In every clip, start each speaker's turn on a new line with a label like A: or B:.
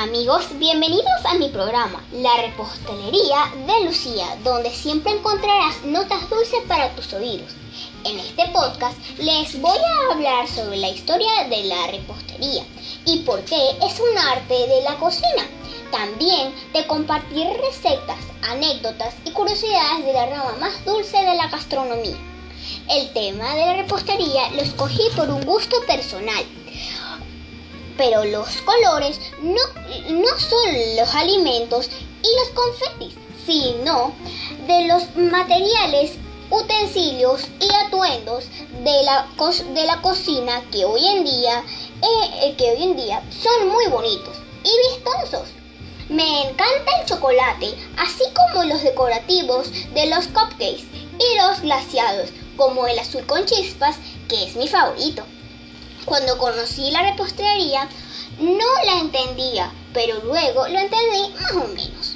A: Amigos, bienvenidos a mi programa, La Repostelería de Lucía, donde siempre encontrarás notas dulces para tus oídos. En este podcast les voy a hablar sobre la historia de la repostería y por qué es un arte de la cocina. También te compartiré recetas, anécdotas y curiosidades de la rama más dulce de la gastronomía. El tema de la repostería lo escogí por un gusto personal pero los colores no, no son los alimentos y los confetis, sino de los materiales, utensilios y atuendos de la, de la cocina que hoy en día eh, que hoy en día son muy bonitos y vistosos. Me encanta el chocolate, así como los decorativos de los cupcakes y los glaciados, como el azul con chispas, que es mi favorito. Cuando conocí la repostería no la entendía, pero luego lo entendí más o menos.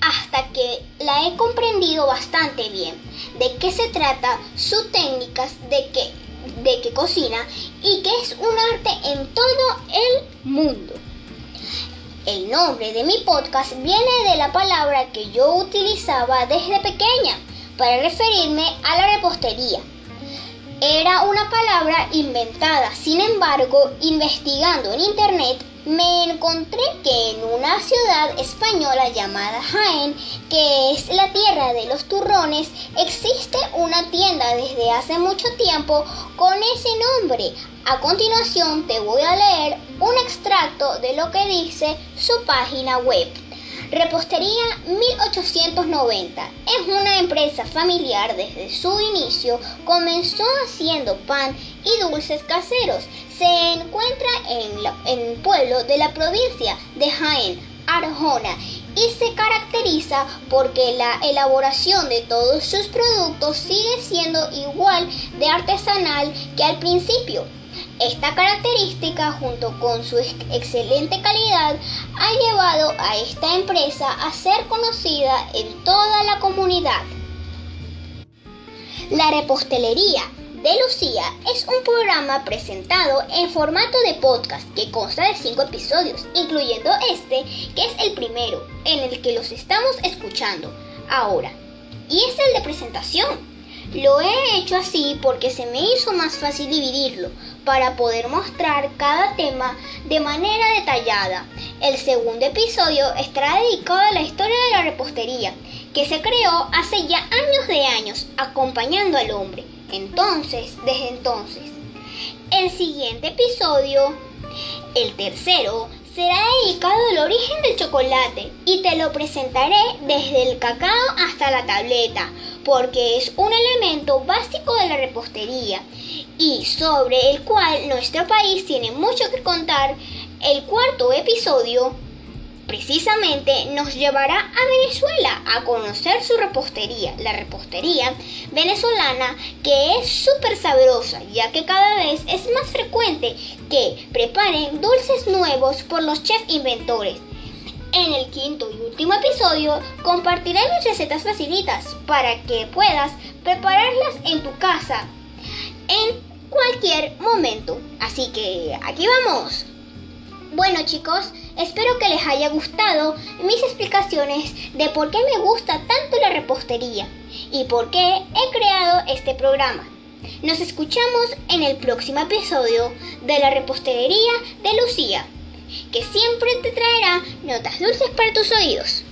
A: Hasta que la he comprendido bastante bien de qué se trata, sus técnicas, de qué, de qué cocina y que es un arte en todo el mundo. El nombre de mi podcast viene de la palabra que yo utilizaba desde pequeña para referirme a la repostería era una palabra inventada. Sin embargo, investigando en internet, me encontré que en una ciudad española llamada Jaén, que es la tierra de los turrones, existe una tienda desde hace mucho tiempo con ese nombre. A continuación te voy a leer un extracto de lo que dice su página web. Repostería 1890 es una empresa familiar desde su inicio. Comenzó haciendo pan y dulces caseros. Se encuentra en, el pueblo de la provincia de Jaén, Arjona, y se caracteriza porque la elaboración de todos sus productos sigue siendo igual de artesanal que al principio. Esta característica, junto con su excelente calidad, ha llevado a esta empresa a ser conocida en toda la comunidad. La repostelería de Lucía es un programa presentado en formato de podcast que consta de cinco episodios, incluyendo este, que es el primero, en el que los estamos escuchando ahora. Y es el de presentación. Lo he hecho así porque se me hizo más fácil dividirlo para poder mostrar cada tema de manera detallada. El segundo episodio estará dedicado a la historia de la repostería, que se creó hace ya años de años acompañando al hombre. Entonces, desde entonces. El siguiente episodio, el tercero, será dedicado al origen del chocolate y te lo presentaré desde el cacao hasta la tableta porque es un elemento básico de la repostería y sobre el cual nuestro país tiene mucho que contar. El cuarto episodio precisamente nos llevará a Venezuela a conocer su repostería, la repostería venezolana que es súper sabrosa ya que cada vez es más frecuente que preparen dulces nuevos por los chefs inventores. En el quinto y último episodio compartiré mis recetas facilitas para que puedas prepararlas en tu casa en cualquier momento. Así que aquí vamos. Bueno chicos, espero que les haya gustado mis explicaciones de por qué me gusta tanto la repostería y por qué he creado este programa. Nos escuchamos en el próximo episodio de la repostería de Lucía que siempre te traerá notas dulces para tus oídos.